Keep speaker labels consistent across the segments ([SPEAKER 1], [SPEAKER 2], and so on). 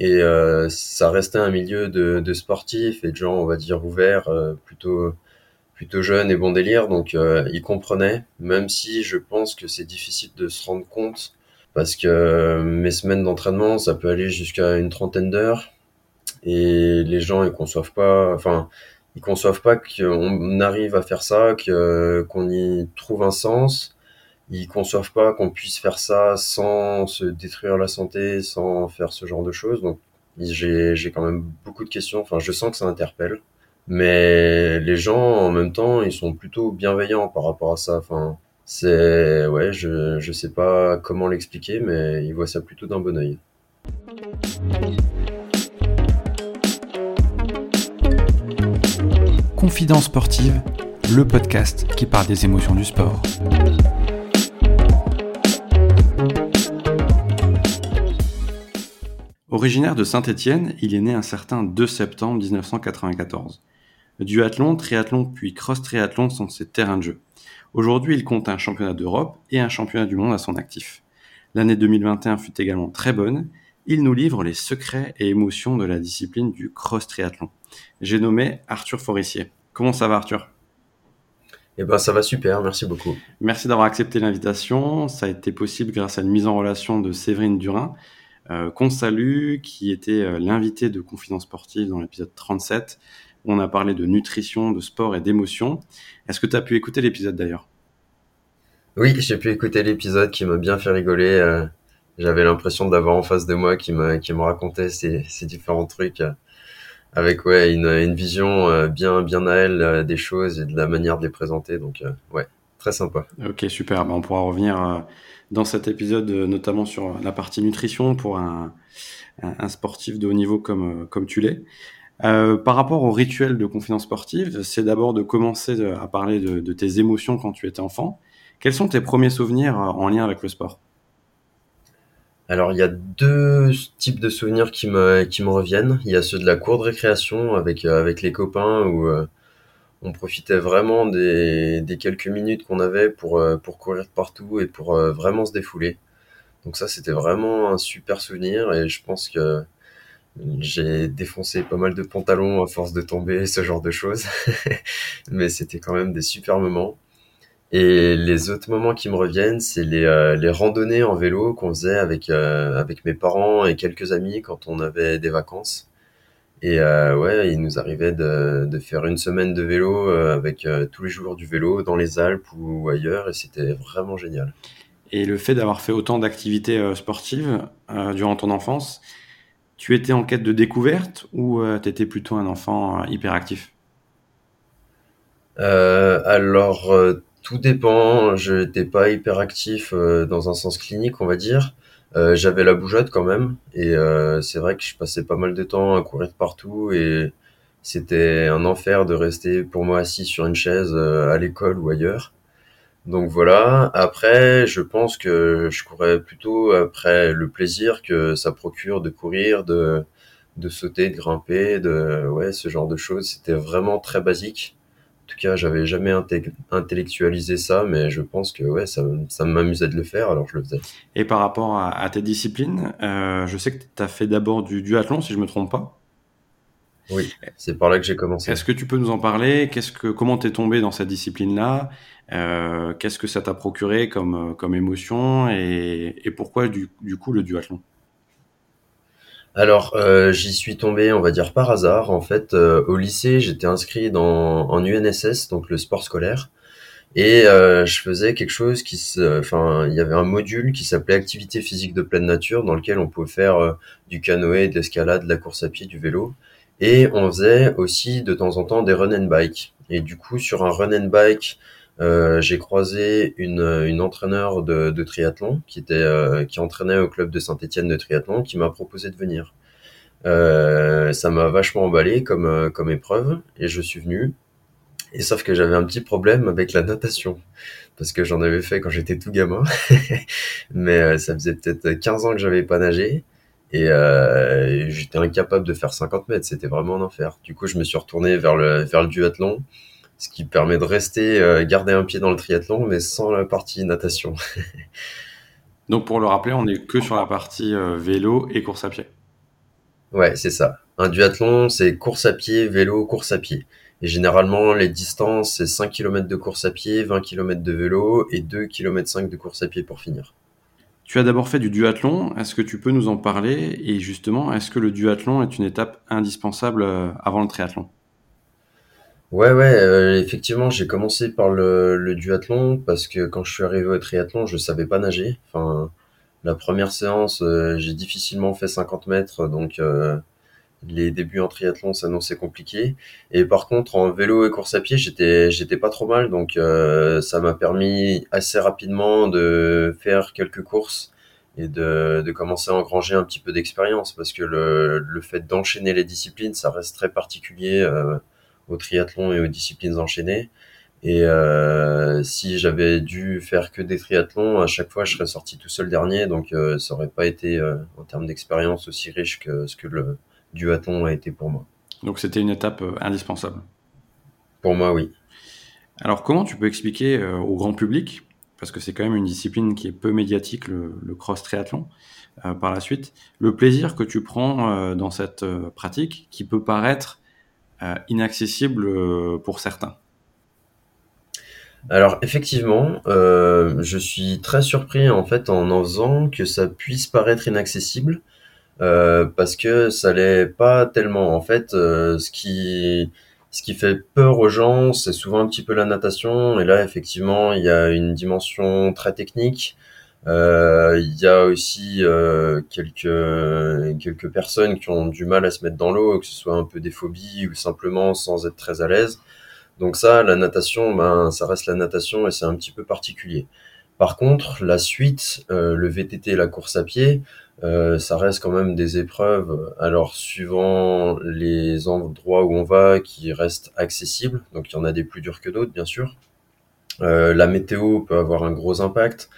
[SPEAKER 1] Et ça restait un milieu de, sportifs et de gens, on va dire, ouverts, plutôt plutôt jeune et bon délire, donc euh, il comprenait, même si je pense que c'est difficile de se rendre compte, parce que euh, mes semaines d'entraînement, ça peut aller jusqu'à une trentaine d'heures, et les gens, ils conçoivent pas, enfin, ils conçoivent pas qu'on arrive à faire ça, qu'on y trouve un sens, ils conçoivent pas qu'on puisse faire ça sans se détruire la santé, sans faire ce genre de choses, donc j'ai quand même beaucoup de questions, enfin, je sens que ça interpelle. Mais les gens, en même temps, ils sont plutôt bienveillants par rapport à ça. Enfin, c'est, ouais, je, je sais pas comment l'expliquer, mais ils voient ça plutôt d'un bon oeil.
[SPEAKER 2] Confidence sportive, le podcast qui parle des émotions du sport. Originaire de Saint-Étienne, il est né un certain 2 septembre 1994. Duathlon, triathlon puis cross-triathlon sont ses terrains de jeu. Aujourd'hui, il compte un championnat d'Europe et un championnat du monde à son actif. L'année 2021 fut également très bonne. Il nous livre les secrets et émotions de la discipline du cross-triathlon. J'ai nommé Arthur Forissier. Comment ça va Arthur?
[SPEAKER 1] Eh ben, ça va super, merci beaucoup.
[SPEAKER 2] Merci d'avoir accepté l'invitation. Ça a été possible grâce à une mise en relation de Séverine Durin, euh, qu'on salue, qui était euh, l'invité de Confidence Sportive dans l'épisode 37 on a parlé de nutrition, de sport et d'émotion. Est-ce que tu as pu écouter l'épisode d'ailleurs?
[SPEAKER 1] Oui, j'ai pu écouter l'épisode qui m'a bien fait rigoler. Euh, j'avais l'impression d'avoir en face de moi qui me, qui me racontait ces, différents trucs euh, avec ouais, une, vision euh, bien, bien à elle des choses et de la manière de les présenter. Donc, ouais, très sympa.
[SPEAKER 2] Ok, super. Ben, on pourra revenir dans cet épisode, notamment sur la partie nutrition pour un, sportif de haut niveau comme, comme tu l'es. Euh, par rapport au rituel de confidence sportive, c'est d'abord de commencer à parler de, tes émotions quand tu étais enfant. Quels sont tes premiers souvenirs euh, en lien avec le sport?
[SPEAKER 1] Alors, il y a deux types de souvenirs qui me, qui me reviennent. Il y a ceux de la cour de récréation avec, euh, avec les copains où on profitait vraiment des, des quelques minutes qu'on avait pour, pour courir partout et pour vraiment se défouler. Donc ça, c'était vraiment un super souvenir et je pense que j'ai défoncé pas mal de pantalons à force de tomber, ce genre de choses. Mais c'était quand même des super moments. Et les autres moments qui me reviennent, c'est les, euh, les randonnées en vélo qu'on faisait avec, euh, avec mes parents et quelques amis quand on avait des vacances. Et euh, ouais, il nous arrivait de, de faire une semaine de vélo avec tous les jours du vélo dans les Alpes ou ailleurs, et c'était vraiment génial.
[SPEAKER 2] Et le fait d'avoir fait autant d'activités sportives durant ton enfance, tu étais en quête de découverte ou euh, tu étais plutôt un enfant euh, hyperactif?
[SPEAKER 1] Euh, Alors, tout dépend. Je n'étais pas hyperactif dans un sens clinique, on va dire. J'avais la bougeotte quand même. Et c'est vrai que je passais pas mal de temps à courir partout. Et c'était un enfer de rester pour moi assis sur une chaise à l'école ou ailleurs. Donc voilà. Après, je pense que je courais plutôt après le plaisir que ça procure de courir, de, de sauter, de grimper, de ouais, ce genre de choses. C'était vraiment très basique. En tout cas, j'avais jamais intellectualisé ça, mais je pense que ouais, ça, ça m'amusait de le faire, alors je le faisais.
[SPEAKER 2] Et par rapport à, tes disciplines, euh, je sais que tu as fait d'abord du duathlon, si je me trompe pas.
[SPEAKER 1] Oui, c'est par là que j'ai commencé.
[SPEAKER 2] Est-ce que tu peux nous en parler? Qu'est-ce que, comment t'es tombé dans cette discipline-là? Euh, Qu'est-ce que ça t'a procuré comme, comme émotion et, et pourquoi du, du, coup le duathlon?
[SPEAKER 1] Alors, euh, j'y suis tombé, on va dire par hasard. En fait, euh, au lycée, j'étais inscrit dans, en UNSS, donc le sport scolaire. Et euh, je faisais quelque chose qui, enfin, il y avait un module qui s'appelait activité physique de pleine nature, dans lequel on pouvait faire euh, du canoë, de l'escalade, de la course à pied, du vélo. Et on faisait aussi de temps en temps des run and bike. Et du coup, sur un run and bike, euh, j'ai croisé une, une entraîneur de, de triathlon qui était euh, qui entraînait au club de Saint-Étienne de triathlon qui m'a proposé de venir. Euh, ça m'a vachement emballé comme euh, comme épreuve et je suis venu. Et sauf que j'avais un petit problème avec la natation parce que j'en avais fait quand j'étais tout gamin, mais euh, ça faisait peut-être 15 ans que j'avais pas nagé. Et j'étais incapable de faire 50 mètres, c'était vraiment un enfer. Du coup, je me suis retourné vers le, vers le duathlon, ce qui permet de rester, euh, garder un pied dans le triathlon, mais sans la partie natation.
[SPEAKER 2] Donc pour le rappeler, on n'est que sur la partie euh, vélo et course à pied.
[SPEAKER 1] Ouais, c'est ça. Un duathlon, c'est course à pied, vélo, course à pied. Et généralement, les distances, c'est 5 km de course à pied, 20 km de vélo et 2 km 5 de course à pied pour finir.
[SPEAKER 2] Tu as d'abord fait du duathlon. Est-ce que tu peux nous en parler? Et justement, est-ce que le duathlon est une étape indispensable euh, avant le triathlon?
[SPEAKER 1] Ouais, ouais, euh, effectivement, j'ai commencé par le, duathlon parce que quand je suis arrivé au triathlon, je savais pas nager. Enfin, la première séance, euh, j'ai difficilement fait 50 mètres, donc euh, les débuts en triathlon s'annonçaient compliqués. Et par contre, en vélo et course à pied, j'étais j'étais pas trop mal, donc ça m'a permis assez rapidement de faire quelques courses et de, de commencer à engranger un petit peu d'expérience parce que le, le fait d'enchaîner les disciplines, ça reste très particulier au triathlon et aux disciplines enchaînées. Et euh, si j'avais dû faire que des triathlons, à chaque fois je serais sorti tout seul dernier, donc euh, ça aurait pas été euh, en termes d'expérience aussi riche que ce que le duathlon a été pour moi.
[SPEAKER 2] Donc c'était une étape euh, indispensable.
[SPEAKER 1] Pour moi, oui.
[SPEAKER 2] Alors comment tu peux expliquer euh, au grand public, parce que c'est quand même une discipline qui est peu médiatique, le, le cross triathlon, euh, par la suite, le plaisir que tu prends euh, dans cette pratique qui peut paraître inaccessible euh, pour certains.
[SPEAKER 1] Alors effectivement, euh, je suis très surpris en fait en en faisant que ça puisse paraître inaccessible euh, parce que ça l'est pas tellement. En fait, euh, ce qui ce qui fait peur aux gens, c'est souvent un petit peu la natation. Et là, effectivement, il y a une dimension très technique. Euh, il y a aussi euh, quelques quelques personnes qui ont du mal à se mettre dans l'eau, que ce soit un peu des phobies ou simplement sans être très à l'aise. Donc ça, la natation, ben, ça reste la natation et c'est un petit peu particulier. Par contre, la suite, euh, le VTT la course à pied, euh, ça reste quand même des épreuves, alors suivant les endroits où on va, qui restent accessibles. Donc il y en a des plus durs que d'autres, bien sûr. Euh, la météo peut avoir un gros impact.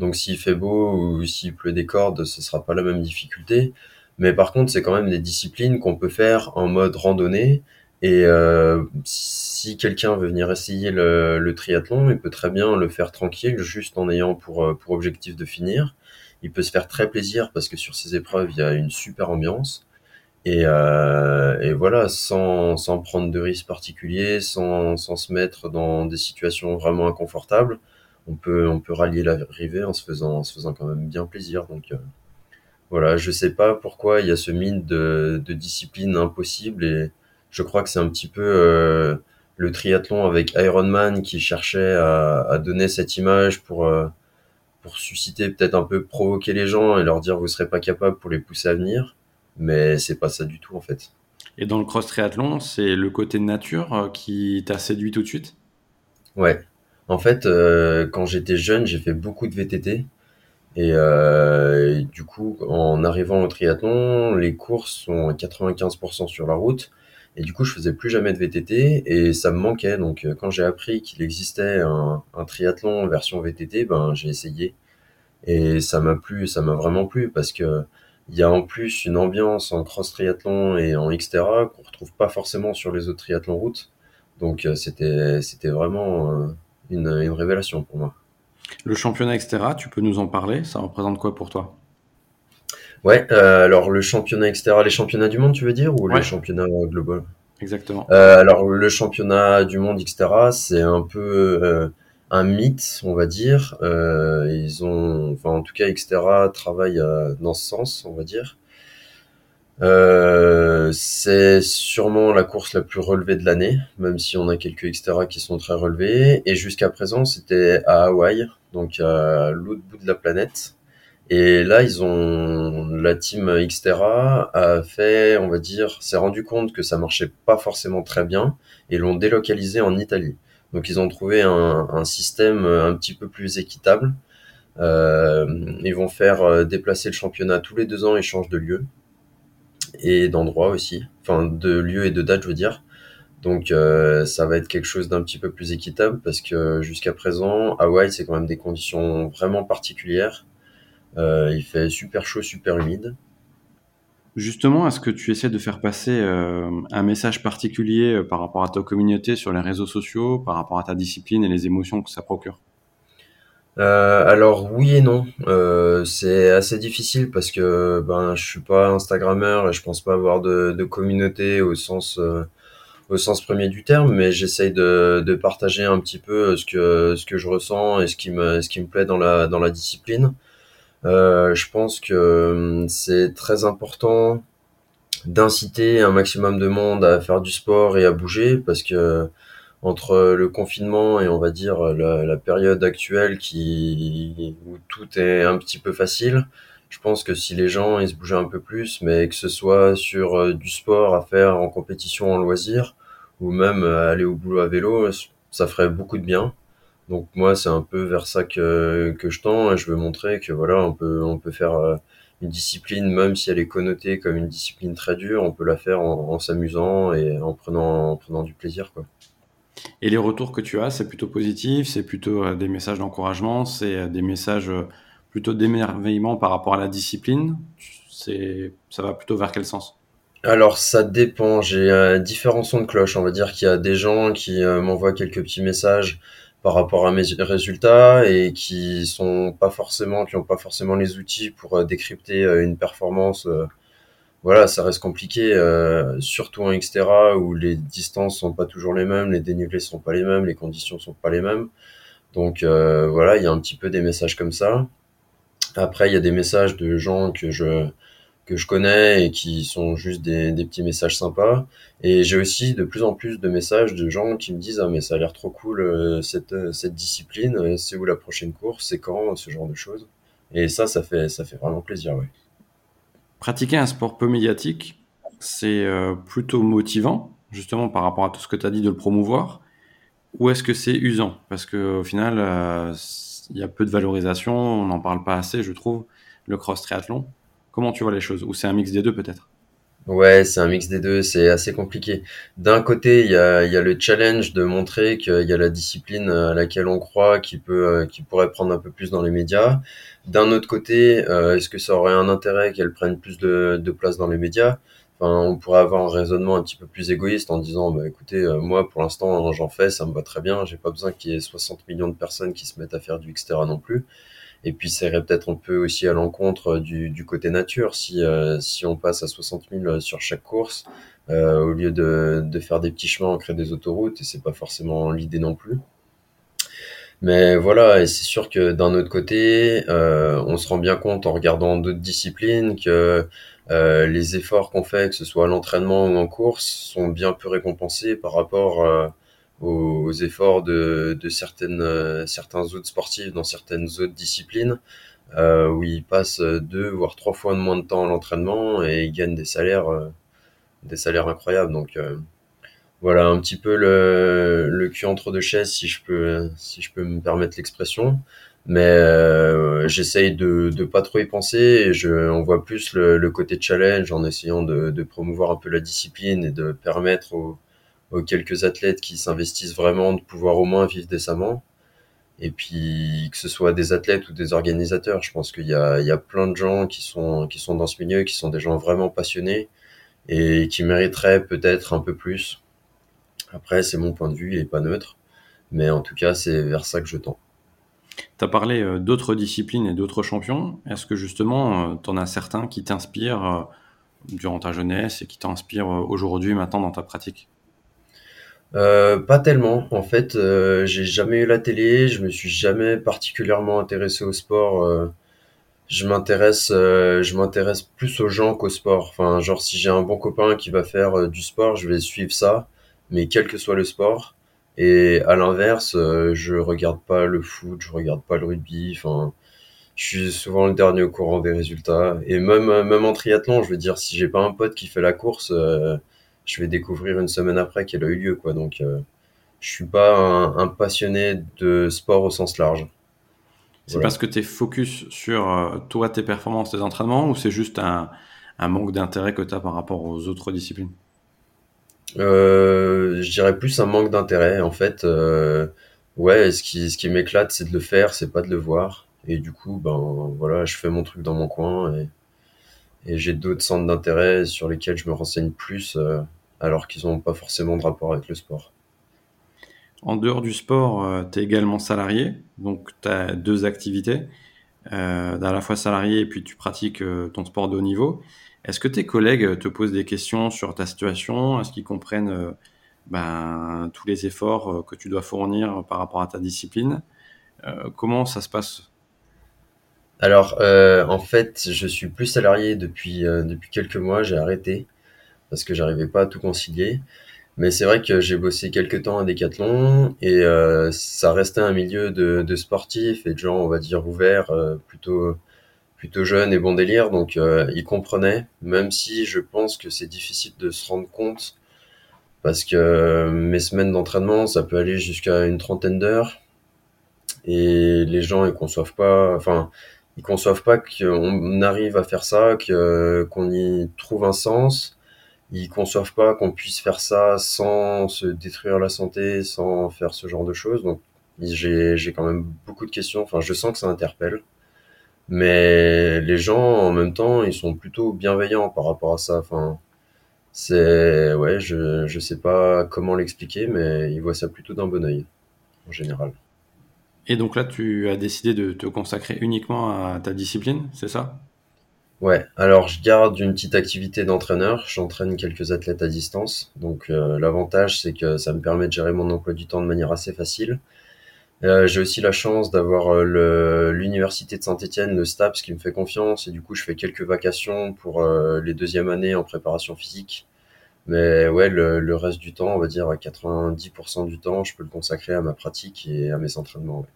[SPEAKER 1] Donc s'il fait beau ou s'il pleut des cordes, ce sera pas la même difficulté. Mais par contre, c'est quand même des disciplines qu'on peut faire en mode randonnée. Et euh, si quelqu'un veut venir essayer le, triathlon, il peut très bien le faire tranquille, juste en ayant pour, euh, pour objectif de finir. Il peut se faire très plaisir parce que sur ces épreuves, il y a une super ambiance. Et, euh, et voilà, sans, sans prendre de risques particuliers, sans, sans se mettre dans des situations vraiment inconfortables, on peut, on peut rallier l'arrivée en se faisant, en se faisant quand même bien plaisir. Donc euh, voilà, je sais pas pourquoi il y a ce mythe de, de discipline impossible et je crois que c'est un petit peu euh, le triathlon avec Ironman qui cherchait à, à donner cette image pour, euh, pour susciter, peut-être un peu provoquer les gens et leur dire vous serez pas capable pour les pousser à venir. Mais c'est pas ça du tout en fait.
[SPEAKER 2] Et dans le cross triathlon, c'est le côté nature euh, qui t'a séduit tout de suite?
[SPEAKER 1] Ouais. En fait, euh, quand j'étais jeune, j'ai fait beaucoup de VTT. Et, euh, et du coup, en arrivant au triathlon, les courses sont à 95% sur la route. Et du coup, je faisais plus jamais de VTT et ça me manquait. Donc, euh, quand j'ai appris qu'il existait un, triathlon version VTT, ben, j'ai essayé. Et ça m'a plu, ça m'a vraiment plu parce que il y a en plus une ambiance en cross triathlon et en Xterra qu'on retrouve pas forcément sur les autres triathlons route. Donc, c'était, c'était vraiment une, une révélation pour moi.
[SPEAKER 2] Le championnat, etc., tu peux nous en parler? Ça représente quoi pour toi?
[SPEAKER 1] Ouais, euh, alors le championnat, etc., les championnats du monde, tu veux dire, ou les championnats globaux?
[SPEAKER 2] exactement.
[SPEAKER 1] Euh, alors le championnat du monde, etc., c'est un peu euh, un mythe, on va dire. Ils ont, enfin en tout cas, etc., travaille dans ce sens, on va dire. Euh, c'est sûrement la course la plus relevée de l'année, même si on a quelques etc. qui sont très relevés. Et jusqu'à présent, c'était à Hawaï, donc à l'autre bout de la planète. Et là, ils ont la team Xterra a fait, on va dire, s'est rendu compte que ça marchait pas forcément très bien et l'ont délocalisé en Italie. Donc ils ont trouvé un, système un petit peu plus équitable. Euh, ils vont faire euh, déplacer le championnat tous les deux ans, ils changent de lieu et d'endroit aussi, enfin de lieu et de date, je veux dire. Donc euh, ça va être quelque chose d'un petit peu plus équitable parce que jusqu'à présent, Hawaï, c'est quand même des conditions vraiment particulières. Euh, il fait super chaud, super humide.
[SPEAKER 2] Justement, est-ce que tu essaies de faire passer euh, un message particulier par rapport à ta communauté sur les réseaux sociaux, par rapport à ta discipline et les émotions que ça procure?
[SPEAKER 1] Euh, alors oui et non, euh, c'est assez difficile parce que ben je suis pas Instagrammeur et je pense pas avoir de, de communauté au sens euh, au sens premier du terme, mais j'essaye de, de partager un petit peu ce que ce que je ressens et ce qui me ce qui me plaît dans la dans la discipline. Euh, je pense que hum, c'est très important d'inciter un maximum de monde à faire du sport et à bouger parce que entre le confinement et on va dire la, la période actuelle qui où tout est un petit peu facile, je pense que si les gens ils se bougeaient un peu plus, mais que ce soit sur euh, du sport à faire en compétition en loisir ou même euh, aller au boulot à vélo, ça ferait beaucoup de bien. Donc moi c'est un peu vers ça que que je tends et je veux montrer que voilà on peut on peut faire euh, une discipline même si elle est connotée comme une discipline très dure, on peut la faire en, en s'amusant et en prenant en prenant du plaisir quoi.
[SPEAKER 2] Et les retours que tu as, c'est plutôt positif, c'est plutôt euh, des messages d'encouragement, c'est euh, des messages euh, plutôt d'émerveillement par rapport à la discipline. Ça va plutôt vers quel sens?
[SPEAKER 1] Alors ça dépend, j'ai différents sons de cloche. On va dire qu'il y a des gens qui m'envoient quelques petits messages par rapport à mes résultats et qui sont pas forcément, qui ont pas forcément les outils pour décrypter une performance. Voilà, ça reste compliqué, euh, surtout en Xterra où les distances sont pas toujours les mêmes, les dénivelés sont pas les mêmes, les conditions sont pas les mêmes. Donc euh, voilà, il y a un petit peu des messages comme ça. Après, il y a des messages de gens que je que je connais et qui sont juste des, des petits messages sympas. Et j'ai aussi de plus en plus de messages de gens qui me disent ah mais ça a l'air trop cool euh, cette cette discipline, c'est où la prochaine course, c'est quand, ce genre de choses. Et ça, ça fait ça fait vraiment plaisir, ouais.
[SPEAKER 2] Pratiquer un sport peu médiatique, c'est euh, plutôt motivant, justement par rapport à tout ce que tu dit de le promouvoir, ou est-ce que c'est usant? Parce que au final, euh, il y a peu de valorisation, on n'en parle pas assez, je trouve, le cross triathlon. Comment tu vois les choses? Ou c'est un mix des deux peut-être?
[SPEAKER 1] Ouais, c'est un mix des deux, c'est assez compliqué. D'un côté, il y a, y a le challenge de montrer qu'il y a la discipline à laquelle on croit qui peut, euh, qui pourrait prendre un peu plus dans les médias. D'un autre côté, euh, est-ce que ça aurait un intérêt qu'elle prenne plus de, de place dans les médias? Enfin, on pourrait avoir un raisonnement un petit peu plus égoïste en disant, bah, écoutez, euh, moi, pour l'instant, j'en fais, ça me va très bien, j'ai pas besoin qu'il y ait 60 millions de personnes qui se mettent à faire du Xterra non plus. Et puis, ça irait peut-être un peu aussi à l'encontre du, du côté nature. Si, euh, si on passe à 60 000 sur chaque course, euh, au lieu de, de faire des petits chemins, on crée des autoroutes, et c'est pas forcément l'idée non plus. Mais voilà, et c'est sûr que d'un autre côté, euh, on se rend bien compte en regardant d'autres disciplines que euh, les efforts qu'on fait, que ce soit à l'entraînement ou en course, sont bien peu récompensés par rapport euh, aux, efforts de, de certaines, euh, certains autres sportifs dans certaines autres disciplines, euh, où ils passent deux voire trois fois moins de temps à l'entraînement et ils gagnent des salaires, euh, des salaires incroyables. Donc euh, voilà un petit peu le, le cul entre deux chaises, si je peux, si je peux me permettre l'expression. Mais euh, j'essaye de, de pas trop y penser et je, on voit plus le, le côté challenge en essayant de, de promouvoir un peu la discipline et de permettre aux, aux quelques athlètes qui s'investissent vraiment de pouvoir au moins vivre décemment. Et puis que ce soit des athlètes ou des organisateurs, je pense qu'il y a, il y a plein de gens qui sont, qui sont dans ce milieu, qui sont des gens vraiment passionnés et qui mériteraient peut-être un peu plus. Après, c'est mon point de vue, il est pas neutre, mais en tout cas, c'est vers ça que je tends.
[SPEAKER 2] Tu as parlé euh, d'autres disciplines et d'autres champions. Est-ce que justement, tu en as certains qui t'inspirent euh, durant ta jeunesse et qui t'inspirent euh, aujourd'hui, maintenant dans ta pratique?
[SPEAKER 1] Euh, pas tellement. En fait, euh, j'ai jamais eu la télé, je me suis jamais particulièrement intéressé au sport. euh, je m'intéresse, je m'intéresse plus aux gens qu'au sport. Enfin, genre si j'ai un bon copain qui va faire du sport, je vais suivre ça, mais quel que soit le sport. Et à l'inverse, euh, je regarde pas le foot, je regarde pas le rugby. Enfin, je suis souvent le dernier au courant des résultats. Et même, même en triathlon, je veux dire, si j'ai pas un pote qui fait la course, je vais découvrir une semaine après qu'elle a eu lieu, quoi. Donc, euh, je suis pas un, un passionné de sport au sens large.
[SPEAKER 2] C'est
[SPEAKER 1] Voilà.
[SPEAKER 2] parce que tu es focus sur euh, toi, tes performances, tes entraînements, ou c'est juste un, un manque d'intérêt que tu as par rapport aux autres disciplines?
[SPEAKER 1] Euh, je dirais plus un manque d'intérêt, en fait. Euh, ouais, ce qui, ce qui m'éclate, c'est de le faire, c'est pas de le voir. Et du coup, ben voilà, je fais mon truc dans mon coin et, et j'ai d'autres centres d'intérêt sur lesquels je me renseigne plus, euh, alors qu'ils n'ont pas forcément de rapport avec le sport.
[SPEAKER 2] En dehors du sport, tu es également salarié, donc tu as deux activités, à la fois salarié et puis tu pratiques ton sport de haut niveau. Est-ce que tes collègues te posent des questions sur ta situation? Est-ce qu'ils comprennent ben, tous les efforts que tu dois fournir par rapport à ta discipline? Comment ça se passe?
[SPEAKER 1] Alors, euh, en fait, je suis plus salarié depuis, euh, depuis quelques mois, j'ai arrêté parce que j'arrivais pas à tout concilier. Mais c'est vrai que j'ai bossé quelques temps à Decathlon et euh, ça restait un milieu de, sportifs et de gens, on va dire, ouverts, plutôt, plutôt jeunes et bon délire. Donc, ils comprenaient, même si je pense que c'est difficile de se rendre compte parce que mes semaines d'entraînement, ça peut aller jusqu'à une trentaine d'heures et les gens, ils conçoivent pas, enfin, ils conçoivent pas qu'on arrive à faire ça, qu'on y trouve un sens. Ils conçoivent pas qu'on puisse faire ça sans se détruire la santé, sans faire ce genre de choses. Donc j'ai quand même beaucoup de questions. Enfin, je sens que ça interpelle. Mais les gens, en même temps, ils sont plutôt bienveillants par rapport à ça. Enfin, c'est ouais, je je sais pas comment l'expliquer, mais ils voient ça plutôt d'un bon oeil en général.
[SPEAKER 2] Et donc là, tu as décidé de te consacrer uniquement à ta discipline, c'est ça?
[SPEAKER 1] Ouais, alors je garde une petite activité d'entraîneur, j'entraîne quelques athlètes à distance, donc euh, l'avantage c'est que ça me permet de gérer mon emploi du temps de manière assez facile. Euh, j'ai aussi la chance d'avoir euh, l'université de Saint-Étienne, le STAPS qui me fait confiance et du coup je fais quelques vacations pour les deuxièmes années en préparation physique. Mais ouais, le, reste du temps, on va dire à 90% du temps, je peux le consacrer à ma pratique et à mes entraînements.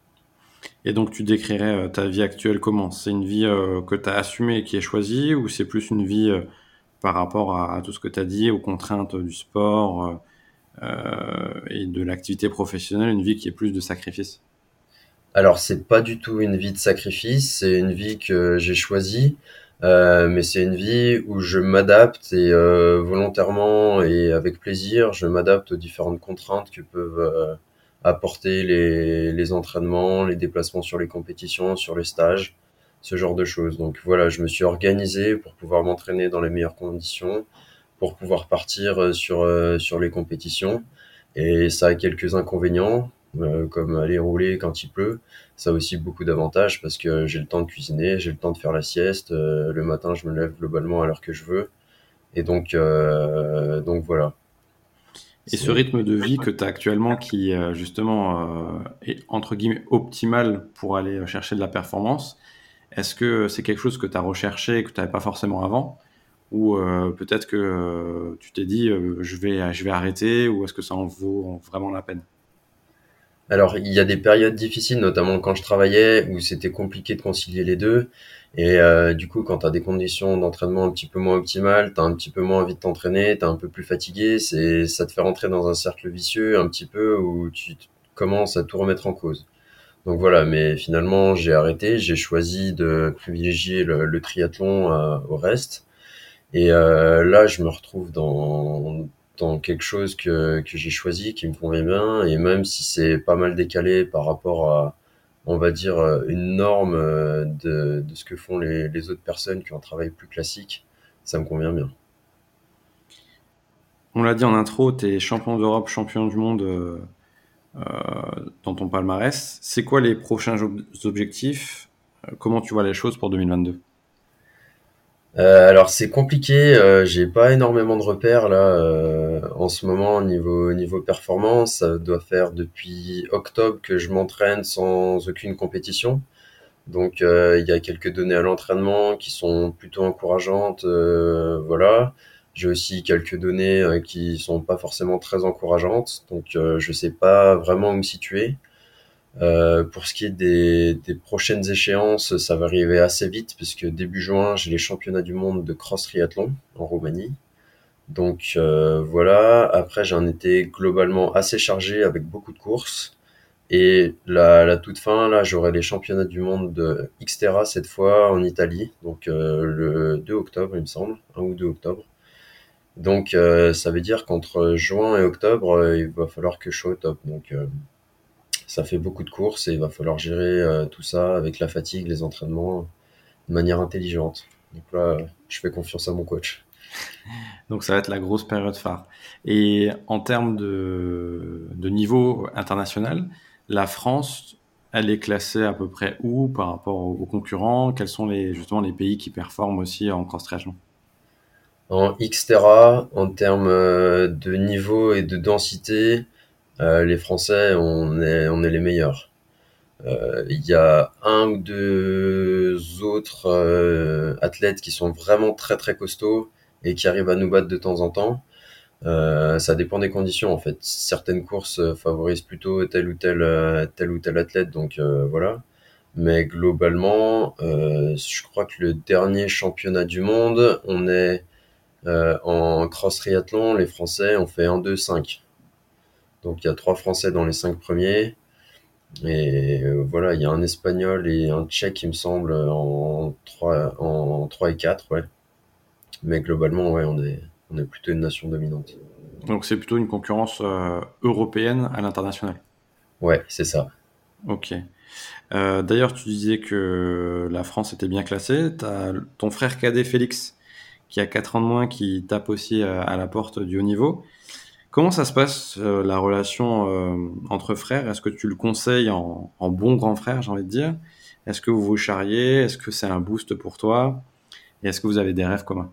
[SPEAKER 2] Et donc, tu décrirais euh, ta vie actuelle comment? C'est une vie euh, que tu as assumée et qui est choisie ou c'est plus une vie euh, par rapport à, tout ce que tu as dit, aux contraintes du sport et de l'activité professionnelle, une vie qui est plus de sacrifice?
[SPEAKER 1] Alors, c'est pas du tout une vie de sacrifice, c'est une vie que j'ai choisie. mais c'est une vie où je m'adapte et volontairement et avec plaisir, je m'adapte aux différentes contraintes que peuvent apporter les, les entraînements, les déplacements sur les compétitions, sur les stages, ce genre de choses. Donc voilà, je me suis organisé pour pouvoir m'entraîner dans les meilleures conditions, pour pouvoir partir euh, sur, euh, sur les compétitions. Et ça a quelques inconvénients, euh, comme aller rouler quand il pleut. Ça a aussi beaucoup d'avantages parce que j'ai le temps de cuisiner, j'ai le temps de faire la sieste. le matin, je me lève globalement à l'heure que je veux. Et donc, donc voilà.
[SPEAKER 2] Et ce rythme de vie que tu as actuellement, qui euh, justement euh, est entre guillemets optimal pour aller chercher de la performance, est-ce que c'est quelque chose que tu as recherché et que tu n'avais pas forcément avant? Ou euh, peut-être que tu t'es dit je, vais, je vais arrêter Ou est-ce que ça en vaut vraiment la peine?
[SPEAKER 1] Alors, il y a des périodes difficiles, notamment quand je travaillais, où c'était compliqué de concilier les deux. Et euh, du coup, quand tu as des conditions d'entraînement un petit peu moins optimales, tu un petit peu moins envie de t'entraîner, tu un peu plus fatigué, c'est ça te fait rentrer dans un cercle vicieux un petit peu où tu commences à tout remettre en cause. Donc voilà, mais finalement, j'ai arrêté, j'ai choisi de privilégier le, triathlon euh, au reste. Et euh, là, je me retrouve dans dans quelque chose que, que j'ai choisi, qui me convient bien, et même si c'est pas mal décalé par rapport à, on va dire, une norme euh, de, ce que font les, autres personnes qui ont un travail plus classique, ça me convient bien.
[SPEAKER 2] On l'a dit en intro, tu es champion d'Europe, champion du monde euh, euh, dans ton palmarès. C'est quoi les prochains objectifs? Comment tu vois les choses pour 2022
[SPEAKER 1] euh, alors c'est compliqué, euh, j'ai pas énormément de repères là euh, en ce moment niveau niveau performance. Ça doit faire depuis octobre que je m'entraîne sans aucune compétition. Donc il y a quelques données à l'entraînement qui sont plutôt encourageantes, voilà. J'ai aussi quelques données qui sont pas forcément très encourageantes, donc je sais pas vraiment où me situer. Euh, pour ce qui est des, des, prochaines échéances, ça va arriver assez vite puisque début juin, j'ai les championnats du monde de cross triathlon en Roumanie. Donc euh, voilà, après j'ai un été globalement assez chargé avec beaucoup de courses. Et la, la toute fin, là, j'aurai les championnats du monde de Xterra cette fois en Italie, donc euh, le 2 octobre, il me semble, 1 ou 2 octobre. Donc euh, ça veut dire qu'entre juin et octobre, euh, il va falloir que je sois au top. Donc ça fait beaucoup de courses et il va falloir gérer euh, tout ça avec la fatigue, les entraînements de manière intelligente. Donc là, je fais confiance à mon coach.
[SPEAKER 2] Donc ça va être la grosse période phare. Et en termes de, de niveau international, la France, elle est classée à peu près où par rapport aux concurrents? Quels sont les, justement les pays qui performent aussi en cross triathlon?
[SPEAKER 1] En Xterra, en termes euh, de niveau et de densité, les Français, on est, on est les meilleurs. Euh, il y a un ou deux autres athlètes qui sont vraiment très très costauds et qui arrivent à nous battre de temps en temps. Euh, ça dépend des conditions en fait. Certaines courses euh, favorisent plutôt tel ou tel euh, tel ou tel athlète, donc voilà. Mais globalement, je crois que le dernier championnat du monde, on est en cross triathlon, les Français ont fait 1, 2, 5. Donc il y a trois Français dans les cinq premiers. Et voilà, il y a un Espagnol et un Tchèque, il me semble, en 3, en 3 et 4, ouais. Mais globalement, ouais, on est, on est plutôt une nation dominante.
[SPEAKER 2] Donc c'est plutôt une concurrence euh, européenne à l'international.
[SPEAKER 1] Ouais, c'est ça.
[SPEAKER 2] Ok. Euh, d'ailleurs, tu disais que la France était bien classée. As ton frère cadet Félix, qui a 4 ans de moins, qui tape aussi euh, à la porte du haut niveau. Comment ça se passe, la relation entre frères? Est-ce que tu le conseilles en, bon grand frère, j'ai envie de dire? Est-ce que vous vous charriez? Est-ce que c'est un boost pour toi? Est-ce que vous avez des rêves communs?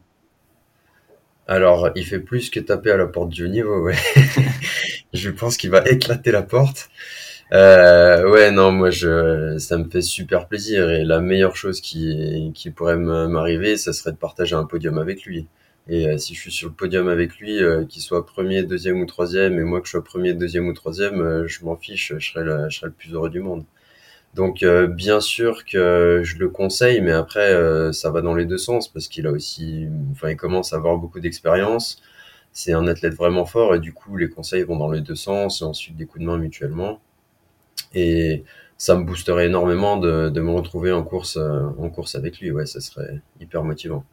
[SPEAKER 1] Alors, il fait plus que taper à la porte du niveau, ouais. je pense qu'il va éclater la porte. Euh, ouais, non, moi, je, ça me fait super plaisir et la meilleure chose qui, qui pourrait m'arriver, ça serait de partager un podium avec lui. Et euh, si je suis sur le podium avec lui, euh, qu'il soit premier, deuxième ou troisième, et moi que je sois premier, deuxième ou troisième, je m'en fiche, je serais, le, plus heureux du monde. Donc euh, bien sûr que je le conseille, mais après euh, ça va dans les deux sens parce qu'il a aussi, enfin il commence à avoir beaucoup d'expérience. C'est un athlète vraiment fort et du coup les conseils vont dans les deux sens et ensuite des coups de main mutuellement. Et ça me boosterait énormément de, me retrouver en course euh, en course avec lui. Ouais, ça serait hyper motivant.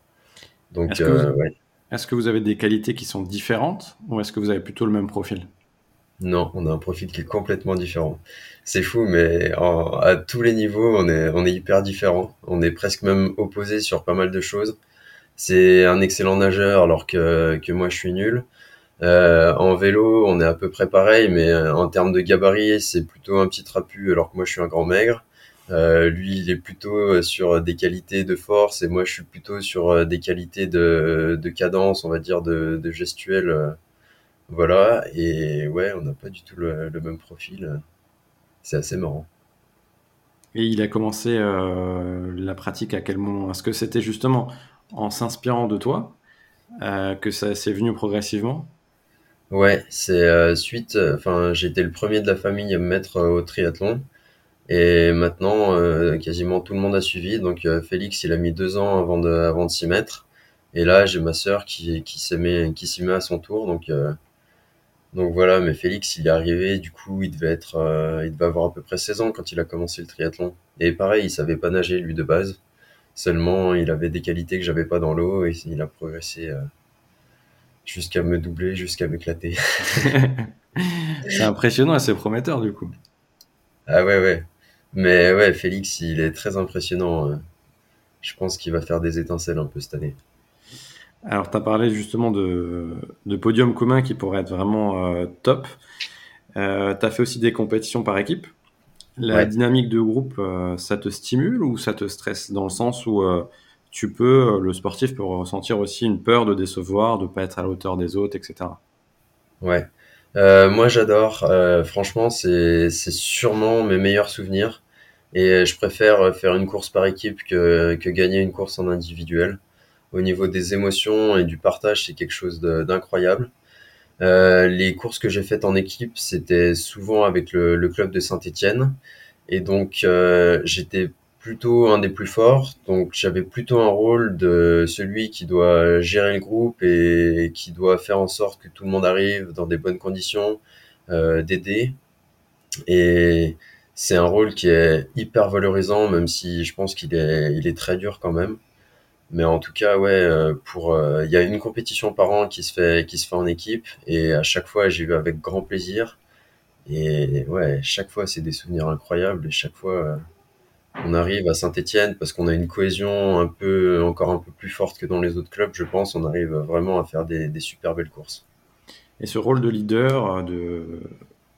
[SPEAKER 2] Donc est-ce que, ouais. est-ce que vous avez des qualités qui sont différentes ou est-ce que vous avez plutôt le même profil?
[SPEAKER 1] Non, on a un profil qui est complètement différent. C'est fou, mais à tous les niveaux, on est, on est hyper différents. On est presque même opposés sur pas mal de choses. C'est un excellent nageur alors que, que moi je suis nul. Euh, en vélo, on est à peu près pareil, mais euh, en termes de gabarit, c'est plutôt un petit trapu alors que moi je suis un grand maigre. Euh, lui, il est plutôt sur des qualités de force et moi je suis plutôt sur des qualités de, de cadence, on va dire, de, de gestuelle voilà, et ouais, on n'a pas du tout le, même profil. C'est assez marrant.
[SPEAKER 2] Et il a commencé euh, la pratique à quel moment? Est-ce que c'était justement en s'inspirant de toi euh, que ça s'est venu progressivement?
[SPEAKER 1] Ouais, c'est euh, suite. Enfin, j'étais le premier de la famille à me mettre au triathlon. Et maintenant, quasiment tout le monde a suivi. Donc, Félix, il a mis deux ans avant de, avant de s'y mettre. Et là, j'ai ma sœur qui, qui s'y met, à son tour. Donc, donc voilà, mais Félix, il est arrivé, du coup, il devait être, euh, il devait avoir à peu près 16 ans quand il a commencé le triathlon. Et pareil, il savait pas nager, lui, de base. Seulement, il avait des qualités que j'avais pas dans l'eau et il a progressé euh, jusqu'à me doubler, jusqu'à m'éclater.
[SPEAKER 2] c'est impressionnant et c'est prometteur, du coup.
[SPEAKER 1] Ah ouais, ouais. Mais ouais, Félix, il est très impressionnant. Euh. Je pense qu'il va faire des étincelles un peu cette année.
[SPEAKER 2] Alors, tu as parlé justement de, de podium commun qui pourrait être vraiment euh, top. Euh, tu as fait aussi des compétitions par équipe. La dynamique de groupe, euh, ça te stimule ou ça te stresse dans le sens où tu peux, le sportif peut ressentir aussi une peur de décevoir, de pas être à la hauteur des autres, etc.
[SPEAKER 1] Ouais. Moi, j'adore. franchement, c'est sûrement mes meilleurs souvenirs. Et je préfère faire une course par équipe que, que gagner une course en individuel au niveau des émotions et du partage, c'est quelque chose d'incroyable. Euh, les courses que j'ai faites en équipe, c'était souvent avec le, club de Saint-Étienne, et donc euh, j'étais plutôt un des plus forts, donc j'avais plutôt un rôle de celui qui doit gérer le groupe et qui doit faire en sorte que tout le monde arrive dans des bonnes conditions, euh, d'aider. Et c'est un rôle qui est hyper valorisant, même si je pense qu'il est, il est très dur quand même. Mais en tout cas, ouais, euh, pour euh, il y a une compétition par an qui se fait qui se fait en équipe et à chaque fois j'y vais avec grand plaisir. Et ouais, chaque fois c'est des souvenirs incroyables et chaque fois on arrive à Saint-Étienne parce qu'on a une cohésion un peu, encore un peu plus forte que dans les autres clubs, je pense. On arrive vraiment à faire des, des super belles courses.
[SPEAKER 2] Et ce rôle de leader, de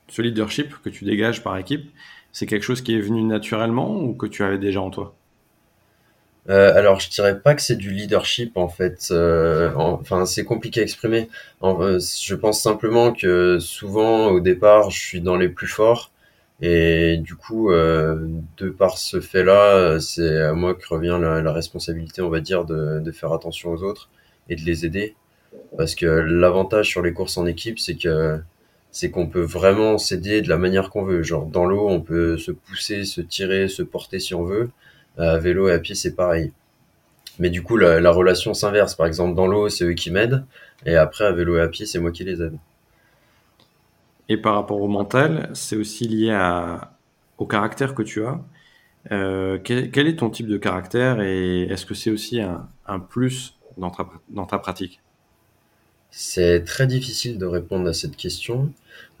[SPEAKER 2] ce leadership que tu dégages par équipe, c'est quelque chose qui est venu naturellement ou que tu avais déjà en toi?
[SPEAKER 1] Euh, alors, je dirais pas que c'est du leadership en fait. Euh, enfin, c'est compliqué à exprimer. Euh, je pense simplement que souvent, au départ, je suis dans les plus forts et du coup, euh, de par ce fait-là, c'est à moi que revient la, responsabilité, on va dire, de, de, faire attention aux autres et de les aider. Parce que l'avantage sur les courses en équipe, c'est que c'est qu'on peut vraiment s'aider de la manière qu'on veut. Genre dans l'eau, on peut se pousser, se tirer, se porter si on veut. À vélo et à pied, c'est pareil. Mais du coup, la relation s'inverse. Par exemple, dans l'eau, c'est eux qui m'aident, et après, à vélo et à pied, c'est moi qui les aide.
[SPEAKER 2] Et par rapport au mental, c'est aussi lié au caractère que tu as. Euh, quel, est ton type de caractère et est-ce que c'est aussi un, plus dans ta, dans ta pratique?
[SPEAKER 1] C'est très difficile de répondre à cette question.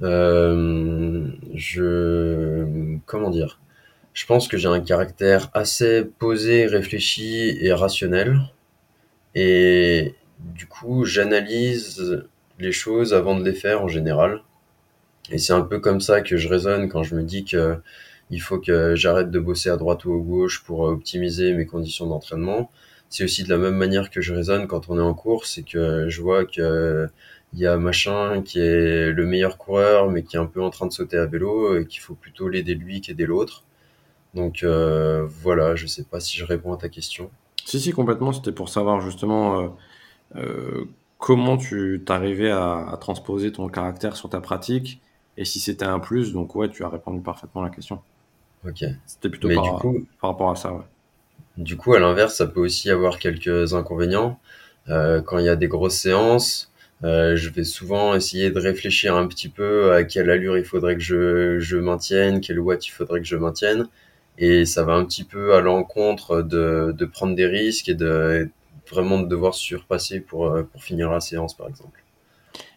[SPEAKER 1] Euh, je comment dire? Je pense que j'ai un caractère assez posé, réfléchi et rationnel. Et du coup, j'analyse les choses avant de les faire en général. Et c'est un peu comme ça que je raisonne quand je me dis que il faut que j'arrête de bosser à droite ou à gauche pour optimiser mes conditions d'entraînement. C'est aussi de la même manière que je raisonne quand on est en course et que je vois que il y a machin qui est le meilleur coureur mais qui est un peu en train de sauter à vélo et qu'il faut plutôt l'aider lui qu'aider l'autre. Donc euh, voilà, je sais pas si je réponds à ta question.
[SPEAKER 2] Si, si, complètement. C'était pour savoir justement euh, euh, comment tu t'arrivais à, à, transposer ton caractère sur ta pratique et si c'était un plus. Donc ouais, tu as répondu parfaitement à la question.
[SPEAKER 1] Ok.
[SPEAKER 2] C'était plutôt par, du coup, par, rapport à ça. Ouais.
[SPEAKER 1] Du coup, à l'inverse, ça peut aussi avoir quelques inconvénients. Euh, quand il y a des grosses séances, euh, je vais souvent essayer de réfléchir un petit peu à quelle allure il faudrait que je, je maintienne, quel watt il faudrait que je maintienne et ça va un petit peu à l'encontre de, de prendre des risques et de vraiment de devoir surpasser pour, euh, pour finir la séance, par exemple.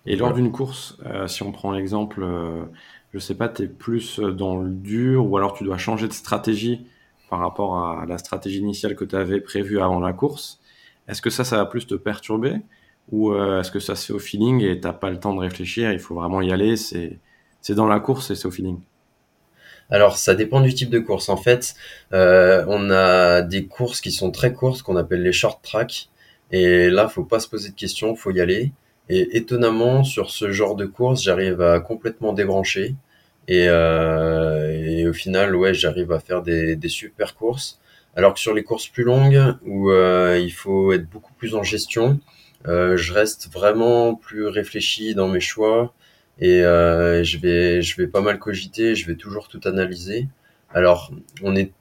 [SPEAKER 2] Et lors d'une course, euh, si on prend l'exemple, euh, je sais pas, tu es plus dans le dur ou alors tu dois changer de stratégie par rapport à la stratégie initiale que tu avais prévue avant la course, est-ce que ça, ça va plus te perturber ou euh, est-ce que ça se fait au feeling et t'as pas le temps de réfléchir, il faut vraiment y aller, c'est dans la course et c'est au feeling?
[SPEAKER 1] Alors, ça dépend du type de course. En fait, euh, on a des courses qui sont très courtes, qu'on appelle les short track. Et là, faut pas se poser de questions, faut y aller. Et étonnamment, sur ce genre de course, j'arrive à complètement débrancher. Et, euh, et au final, ouais, j'arrive à faire des, des, super courses. Alors que sur les courses plus longues, où euh, il faut être beaucoup plus en gestion, euh, je reste vraiment plus réfléchi dans mes choix et euh, je vais je vais pas mal cogiter, je vais toujours tout analyser. Alors on est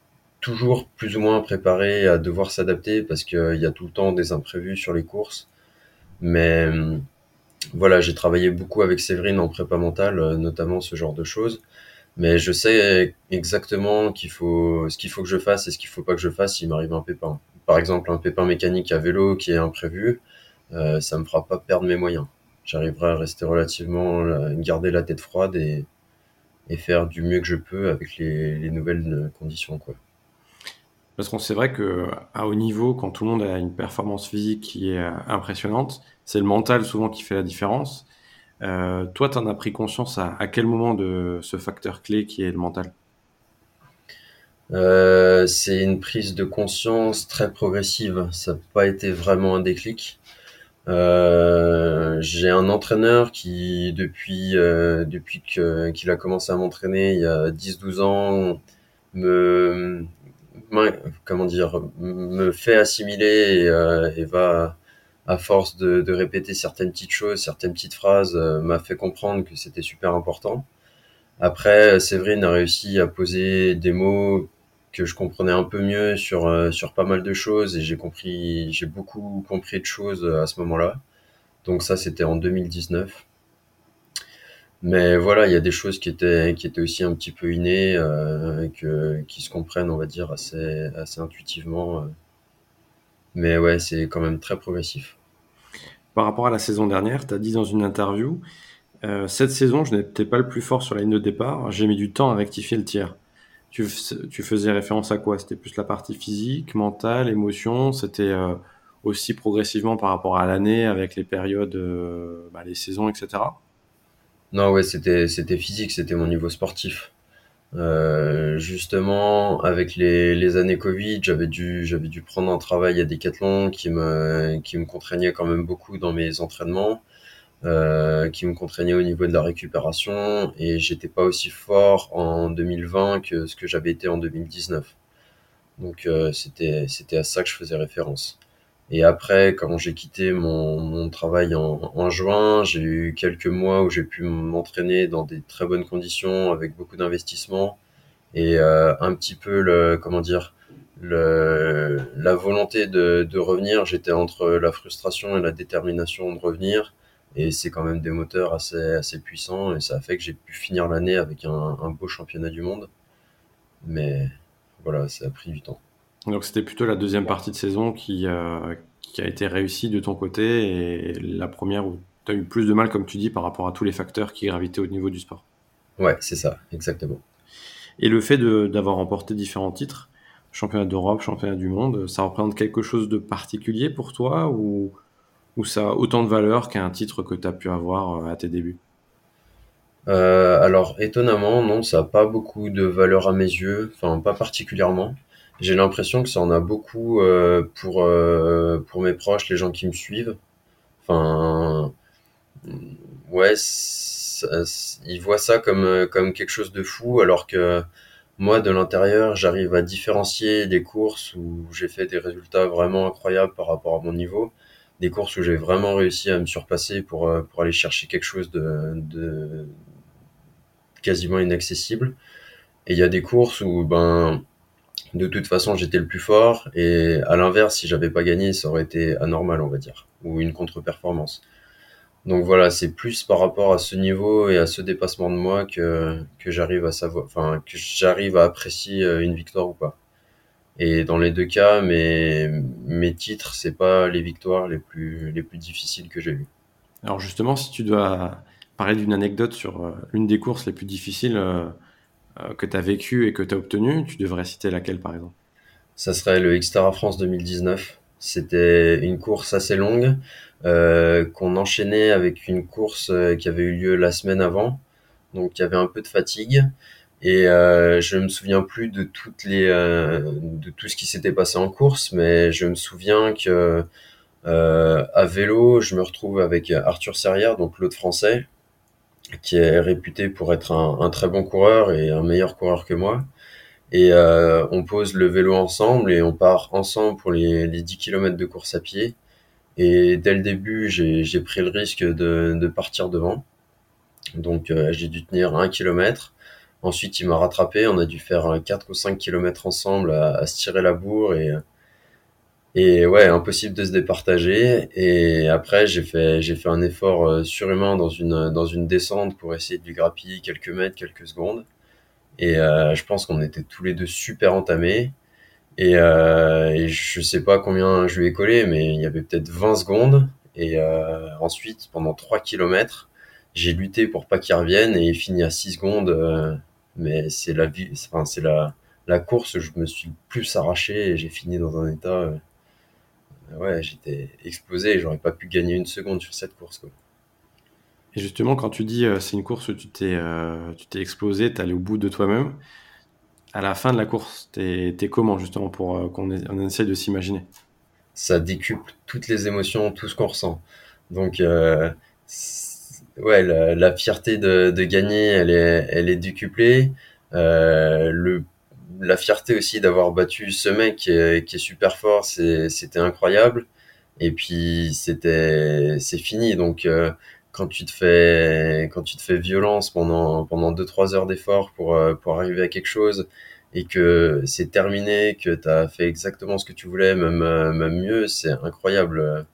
[SPEAKER 1] toujours plus ou moins préparé à devoir s'adapter parce qu'il y a tout le temps des imprévus sur les courses. Mais voilà, j'ai travaillé beaucoup avec Séverine en prépa mentale, notamment ce genre de choses. Mais je sais exactement qu'il faut ce qu'il faut que je fasse et ce qu'il faut pas que je fasse s'il m'arrive un pépin. Par exemple, un pépin mécanique à vélo qui est imprévu, euh, ça me fera pas perdre mes moyens j'arriverai à rester relativement, garder la tête froide et, faire du mieux que je peux avec les, les nouvelles conditions, quoi.
[SPEAKER 2] Parce qu'on c'est vrai que à haut niveau, quand tout le monde a une performance physique qui est impressionnante, c'est le mental souvent qui fait la différence. Euh, toi, tu en as pris conscience à, quel moment de ce facteur clé qui est le mental?
[SPEAKER 1] Euh, C'est une prise de conscience très progressive. Ça n'a pas été vraiment un déclic. Euh, j'ai un entraîneur qui, depuis, qu'il a commencé à m'entraîner il y a 10-12 ans, me, dire, fait assimiler et va, à force de, de, répéter certaines petites choses, certaines petites phrases, euh, m'a fait comprendre que c'était super important. Après, Séverine a réussi à poser des mots que je comprenais un peu mieux sur euh, sur pas mal de choses et j'ai compris j'ai beaucoup compris de choses à ce moment-là. Donc ça c'était en 2019. Mais voilà, il y a des choses qui étaient qui étaient aussi un petit peu innées euh, que qui se comprennent, on va dire assez assez intuitivement. Mais ouais, c'est quand même très progressif.
[SPEAKER 2] Par rapport à la saison dernière, tu as dit dans une interview euh, cette saison, je n'étais pas le plus fort sur la ligne de départ, j'ai mis du temps à rectifier le tir. tu, tu faisais référence à quoi? C'était plus la partie physique, mentale, émotion? C'était euh, aussi progressivement par rapport à l'année avec les périodes, euh, bah, les saisons, etc.
[SPEAKER 1] Non, ouais, c'était c'était physique, c'était mon niveau sportif. Euh, justement, avec les, les années Covid, j'avais dû j'avais dû prendre un travail à Decathlon qui me qui me contraignait quand même beaucoup dans mes entraînements. Euh, qui me contraignait au niveau de la récupération et j'étais pas aussi fort en 2020 que ce que j'avais été en 2019. Donc euh, c'était c'était à ça que je faisais référence. Et après, quand j'ai quitté mon, travail en, juin, j'ai eu quelques mois où j'ai pu m'entraîner dans des très bonnes conditions avec beaucoup d'investissement et euh, un petit peu comment dire la volonté de, revenir. J'étais entre la frustration et la détermination de revenir et c'est quand même des moteurs assez, puissants et ça a fait que j'ai pu finir l'année avec un, beau championnat du monde. Mais voilà, ça a pris du temps.
[SPEAKER 2] Donc c'était plutôt la deuxième partie de saison qui, euh, qui a été réussie de ton côté et la première où tu as eu plus de mal, comme tu dis, par rapport à tous les facteurs qui gravitaient au niveau du sport.
[SPEAKER 1] Ouais, c'est ça, exactement.
[SPEAKER 2] Et le fait d'avoir remporté différents titres, championnat d'Europe, championnat du monde, ça représente quelque chose de particulier pour toi ou ou ça a autant de valeur qu'un titre que tu as pu avoir euh, à tes débuts?
[SPEAKER 1] Euh, Alors, étonnamment, non, ça n'a pas beaucoup de valeur à mes yeux, enfin, pas particulièrement. J'ai l'impression que ça en a beaucoup euh, pour, euh, pour mes proches, les gens qui me suivent. Enfin, ouais, ils voient ça comme, comme quelque chose de fou, alors que moi, de l'intérieur, j'arrive à différencier des courses où j'ai fait des résultats vraiment incroyables par rapport à mon niveau des courses où j'ai vraiment réussi à me surpasser pour, euh, pour aller chercher quelque chose de, de quasiment inaccessible. Et il y a des courses où, ben, de toute façon, j'étais le plus fort. Et à l'inverse, si j'avais pas gagné, ça aurait été anormal, on va dire, ou une contre-performance. Donc voilà, c'est plus par rapport à ce niveau et à ce dépassement de moi que, que j'arrive à savoir, enfin, que j'arrive à apprécier euh, une victoire ou pas. Et dans les deux cas, mes, mes titres, c'est pas les victoires les plus, les plus difficiles que j'ai eues.
[SPEAKER 2] Alors justement, si tu dois parler d'une anecdote sur euh, une des courses les plus difficiles euh, que tu as vécues et que tu as obtenues, tu devrais citer laquelle par exemple
[SPEAKER 1] Ça serait le Xterra France 2019. C'était une course assez longue euh, qu'on enchaînait avec une course qui avait eu lieu la semaine avant. Donc il y avait un peu de fatigue. Et euh, je me souviens plus de toutes les euh, de tout ce qui s'était passé en course, mais je me souviens que euh, à vélo, je me retrouve avec Arthur Serrière, donc l'autre français, qui est réputé pour être un, très bon coureur et un meilleur coureur que moi. Et euh, on pose le vélo ensemble et on part ensemble pour les, les 10 km de course à pied. Et dès le début, j'ai pris le risque de, de partir devant. Donc euh, j'ai dû tenir un kilomètre. Ensuite, il m'a rattrapé. On a dû faire 4 ou 5 kilomètres ensemble à, à, se tirer la bourre et, et ouais, impossible de se départager. Et après, j'ai fait, j'ai fait un effort euh, surhumain dans une, dans une descente pour essayer de lui grappiller quelques mètres, quelques secondes. Et euh, je pense qu'on était tous les deux super entamés. Et, euh, et je sais pas combien je lui ai collé, mais il y avait peut-être 20 secondes. Et euh, ensuite, pendant 3 kilomètres, j'ai lutté pour pas qu'il revienne et il finit à 6 secondes euh, mais c'est la vie, enfin, c'est la, la course, je me suis le plus arraché et j'ai fini dans un état, euh, ouais, j'étais explosé j'aurais pas pu gagner une seconde sur cette course, quoi.
[SPEAKER 2] Et justement, quand tu dis euh, c'est une course où tu t'es, euh, tu t'es explosé, t'es allé au bout de toi-même, à la fin de la course, t'es, t'es comment justement pour euh, qu'on ait, on essaie de s'imaginer?
[SPEAKER 1] Ça décuple toutes les émotions, tout ce qu'on ressent. Donc, euh, ouais, la, la fierté de, de, gagner, elle est, elle est décuplée. Le, la fierté aussi d'avoir battu ce mec qui est, super fort, c'était incroyable. Et puis c'était, c'est fini. Donc euh, quand tu te fais, quand tu te fais violence pendant pendant deux trois heures d'effort pour euh, pour arriver à quelque chose et que c'est terminé, que tu as fait exactement ce que tu voulais, même euh, même mieux, c'est incroyable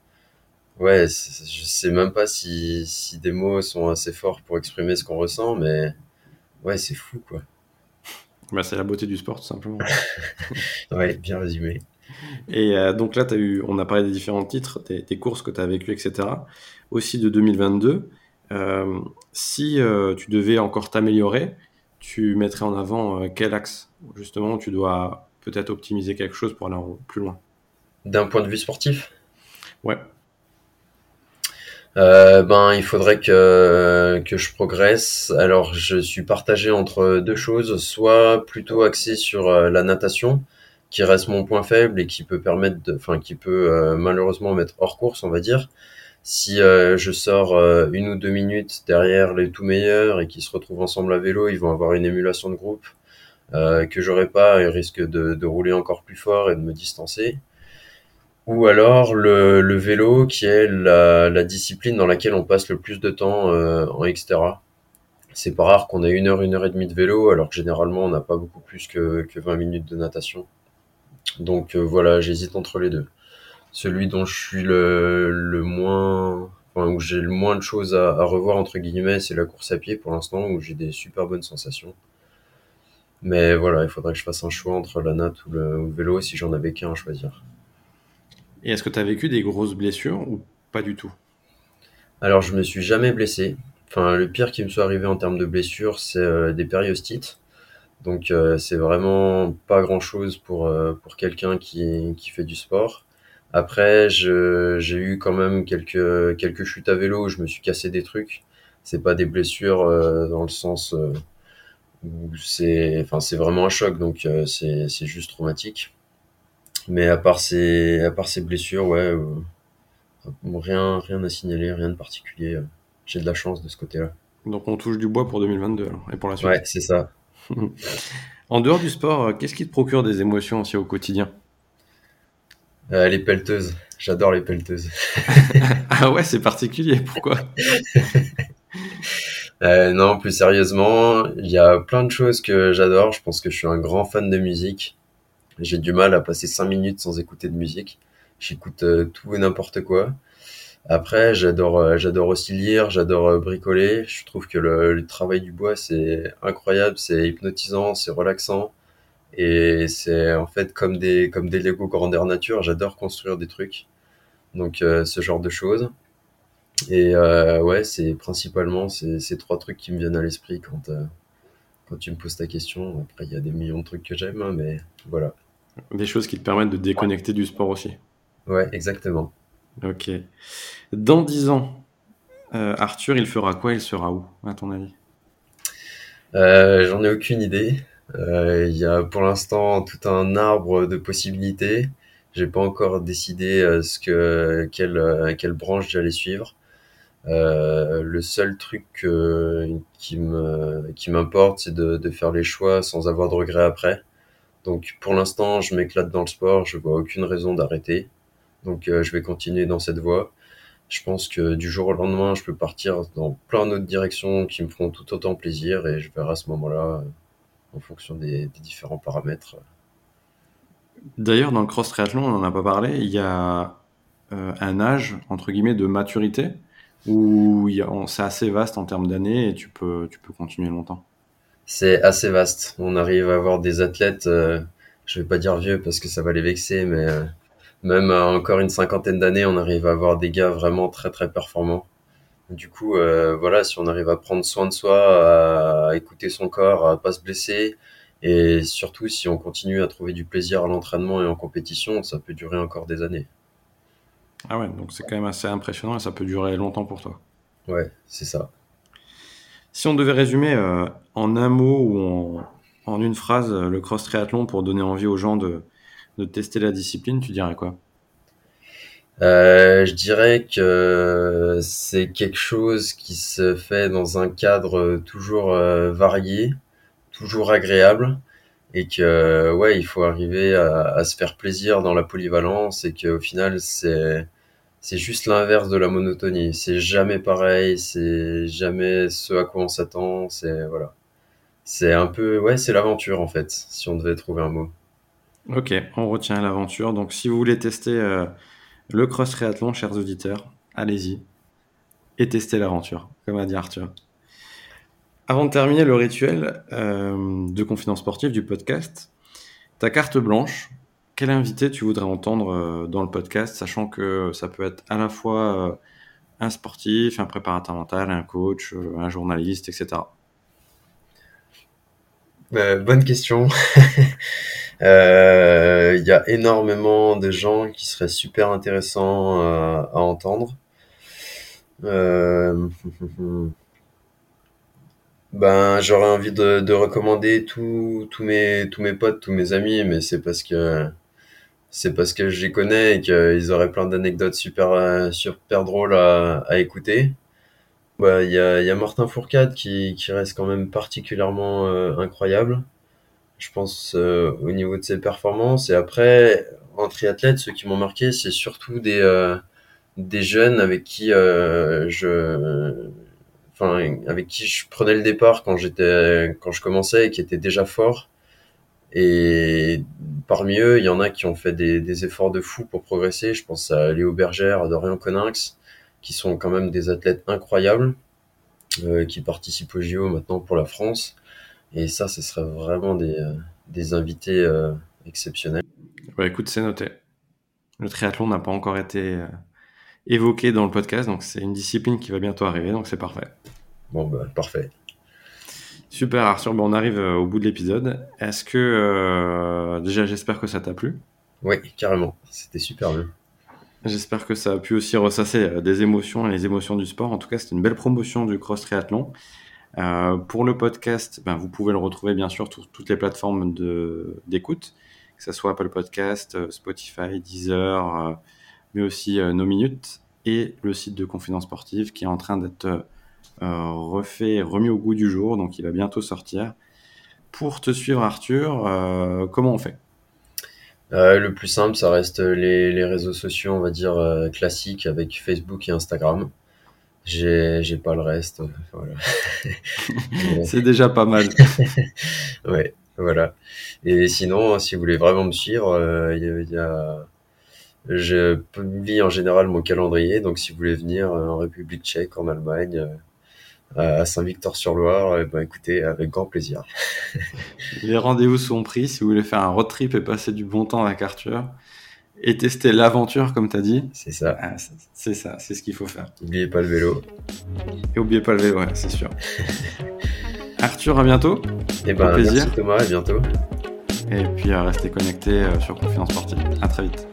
[SPEAKER 1] Ouais, je sais même pas si, si des mots sont assez forts pour exprimer ce qu'on ressent, mais ouais, c'est fou, quoi.
[SPEAKER 2] Bah, c'est la beauté du sport, tout simplement.
[SPEAKER 1] ouais, bien résumé.
[SPEAKER 2] Et euh, donc là, as eu, on a parlé des différents titres, des, des courses que tu as vécues, etc. Aussi de 2022. Euh, si euh, tu devais encore t'améliorer, tu mettrais en avant quel axe? Justement, tu dois peut-être optimiser quelque chose pour aller plus loin.
[SPEAKER 1] D'un point de vue sportif?
[SPEAKER 2] Ouais.
[SPEAKER 1] Euh, ben, il faudrait que, que je progresse. Alors, je suis partagé entre deux choses, soit plutôt axé sur euh, la natation, qui reste mon point faible et qui peut permettre, de, enfin, qui peut euh, malheureusement mettre hors course, on va dire. Si je sors une ou deux minutes derrière les tout meilleurs et qu'ils se retrouvent ensemble à vélo, ils vont avoir une émulation de groupe que j'aurai pas et risquent de, de rouler encore plus fort et de me distancer ou alors le, vélo qui est la, discipline dans laquelle on passe le plus de temps euh, en. C'est pas rare qu'on ait une heure, une heure et demie de vélo, alors que généralement on n'a pas beaucoup plus que, que 20 minutes de natation. Donc euh, voilà, j'hésite entre les deux. Celui dont je suis le, le moins, enfin, où j'ai le moins de choses à, revoir entre guillemets, c'est la course à pied pour l'instant, où j'ai des super bonnes sensations. Mais voilà, il faudrait que je fasse un choix entre la natte ou le vélo si j'en avais qu'un à choisir.
[SPEAKER 2] Et est-ce que tu as vécu des grosses blessures ou pas du tout?
[SPEAKER 1] Alors, je me suis jamais blessé. Enfin, le pire qui me soit arrivé en termes de blessures, c'est euh, des périostites. Donc, euh, c'est vraiment pas grand-chose pour, euh, pour quelqu'un qui, qui fait du sport. Après, j'ai eu quand même quelques, quelques chutes à vélo où je me suis cassé des trucs. C'est pas des blessures dans le sens où c'est enfin, vraiment un choc, donc c'est juste traumatique. Mais à part ces, à part ces blessures, ouais, euh, rien, rien à signaler, rien de particulier. J'ai de la chance de ce côté-là.
[SPEAKER 2] Donc on touche du bois pour 2022 et pour la suite.
[SPEAKER 1] Ouais, c'est ça.
[SPEAKER 2] en dehors du sport, euh, qu'est-ce qui te procure des émotions aussi au quotidien?
[SPEAKER 1] Euh, Les pelleteuses. J'adore les pelleteuses.
[SPEAKER 2] ah ouais, c'est particulier. Pourquoi?
[SPEAKER 1] Euh, Non, plus sérieusement, il y a plein de choses que j'adore. Je pense que je suis un grand fan de musique. J'ai du mal à passer cinq minutes sans écouter de musique. J'écoute euh, tout et n'importe quoi. Après, j'adore, euh, j'adore aussi lire, j'adore euh, bricoler. Je trouve que le, travail du bois, c'est incroyable, c'est hypnotisant, c'est relaxant. Et c'est en fait comme des, comme des Lego grandeur nature. J'adore construire des trucs. Donc, ce genre de choses. Et ouais, c'est principalement ces, ces trois trucs qui me viennent à l'esprit quand, quand tu me poses ta question. Après, il y a des millions de trucs que j'aime, hein, mais voilà.
[SPEAKER 2] Des choses qui te permettent de déconnecter du sport aussi.
[SPEAKER 1] Ouais, exactement.
[SPEAKER 2] Ok. Dans 10 ans, euh, Arthur, il fera quoi? Il sera où, à ton avis?
[SPEAKER 1] Euh, J'en ai aucune idée. Euh, il y a pour l'instant tout un arbre de possibilités. J'ai pas encore décidé ce que quelle quelle branche j'allais suivre. le seul truc qui me qui m'importe, c'est de, de faire les choix sans avoir de regrets après. Donc pour l'instant, je m'éclate dans le sport, je vois aucune raison d'arrêter. Donc euh, je vais continuer dans cette voie. Je pense que du jour au lendemain, je peux partir dans plein d'autres directions qui me feront tout autant plaisir et je verrai à ce moment-là euh, en fonction des, différents paramètres.
[SPEAKER 2] D'ailleurs, dans le cross triathlon, on n'en a pas parlé, il y a euh, un âge, entre guillemets, de maturité où c'est assez vaste en termes d'années et tu peux, tu peux continuer longtemps
[SPEAKER 1] c'est assez vaste. On arrive à avoir des athlètes, euh, je vais pas dire vieux parce que ça va les vexer, mais euh, même à encore une cinquantaine d'années, on arrive à avoir des gars vraiment très très performants. Du coup, euh, voilà, si on arrive à prendre soin de soi, à écouter son corps, à pas se blesser, et surtout si on continue à trouver du plaisir à l'entraînement et en compétition, ça peut durer encore des années.
[SPEAKER 2] Ah ouais, donc c'est quand même assez impressionnant et ça peut durer longtemps pour toi.
[SPEAKER 1] Ouais, c'est ça.
[SPEAKER 2] Si on devait résumer euh, en un mot ou en, une phrase euh, le cross triathlon pour donner envie aux gens de, tester la discipline, tu dirais quoi?
[SPEAKER 1] Euh, je dirais que c'est quelque chose qui se fait dans un cadre toujours varié, toujours agréable, et que ouais, il faut arriver à, se faire plaisir dans la polyvalence, et qu'au final c'est c'est juste l'inverse de la monotonie. C'est jamais pareil, c'est jamais ce à quoi on s'attend, c'est voilà. C'est un peu ouais, c'est l'aventure en fait, si on devait trouver un mot.
[SPEAKER 2] Ok, on retient l'aventure. Donc si vous voulez tester euh, le cross triathlon, chers auditeurs, allez-y et testez l'aventure, comme a dit Arthur. Avant de terminer le rituel euh, de confidence sportive du podcast, ta carte blanche, quel invité tu voudrais entendre euh, dans le podcast, sachant que ça peut être à la fois euh, un sportif, un préparateur mental, un coach, euh, un journaliste, etc.
[SPEAKER 1] bonne question. Il y a énormément de gens qui seraient super intéressants à, entendre. Ben, j'aurais envie de, recommander tous mes potes, tous mes amis, mais c'est parce que c'est parce que je les connais et qu'ils auraient plein d'anecdotes super, super drôles à, à écouter. Bah, il y a, y a Martin Fourcade qui, qui reste quand même particulièrement euh, incroyable, je pense, euh, au niveau de ses performances. Et après, en triathlète, ceux qui m'ont marqué, c'est surtout des, euh, des jeunes avec qui je, enfin, avec qui je prenais le départ quand j'étais, quand je commençais et qui étaient déjà forts. Et parmi eux, il y en a qui ont fait des, des efforts de fou pour progresser. Je pense à Léo Bergère, à Dorian Coninx, qui sont quand même des athlètes incroyables, euh, qui participent au JO maintenant pour la France. Et ça, ce serait vraiment des, euh, des invités euh, exceptionnels.
[SPEAKER 2] Ouais, écoute, c'est noté. Le triathlon n'a pas encore été évoqué dans le podcast, donc c'est une discipline qui va bientôt arriver, donc c'est parfait.
[SPEAKER 1] Bon, bah, parfait.
[SPEAKER 2] Super Arthur, bon, on arrive au bout de l'épisode. Est-ce que déjà j'espère que ça t'a plu?
[SPEAKER 1] Oui, carrément. C'était super bien.
[SPEAKER 2] J'espère que ça a pu aussi ressasser euh, des émotions et les émotions du sport. En tout cas, c'était une belle promotion du cross triathlon. Euh, pour le podcast, ben, vous pouvez le retrouver bien sûr sur toutes les plateformes d'écoute, que ce soit Apple Podcast, euh, Spotify, Deezer, mais aussi nos minutes et le site de Confidence Sportive qui est en train d'être refait, remis au goût du jour, donc il va bientôt sortir. Pour te suivre, Arthur, comment on fait?
[SPEAKER 1] Euh, le plus simple, ça reste les, les réseaux sociaux, on va dire, euh, classiques avec Facebook et Instagram. J'ai, j'ai pas le reste. Voilà.
[SPEAKER 2] C'est déjà pas mal.
[SPEAKER 1] ouais, voilà. Et sinon, si vous voulez vraiment me suivre, euh, il y, a, je publie en général mon calendrier. Donc, si vous voulez venir en République tchèque, en Allemagne, à Saint-Victor-sur-Loire, eh ben, écoutez, avec grand plaisir.
[SPEAKER 2] Les rendez-vous sont pris. Si vous voulez faire un road trip et passer du bon temps avec Arthur et tester l'aventure, comme tu as dit.
[SPEAKER 1] C'est ça.
[SPEAKER 2] Ah, c'est ça, c'est ce qu'il faut faire.
[SPEAKER 1] N'oubliez pas le vélo.
[SPEAKER 2] Et oubliez pas le vélo, ouais, c'est sûr. Arthur, à bientôt.
[SPEAKER 1] Et eh ben, plaisir. merci Thomas, à bientôt.
[SPEAKER 2] Et puis, restez connectés euh, sur Confiance Sportive. À très vite.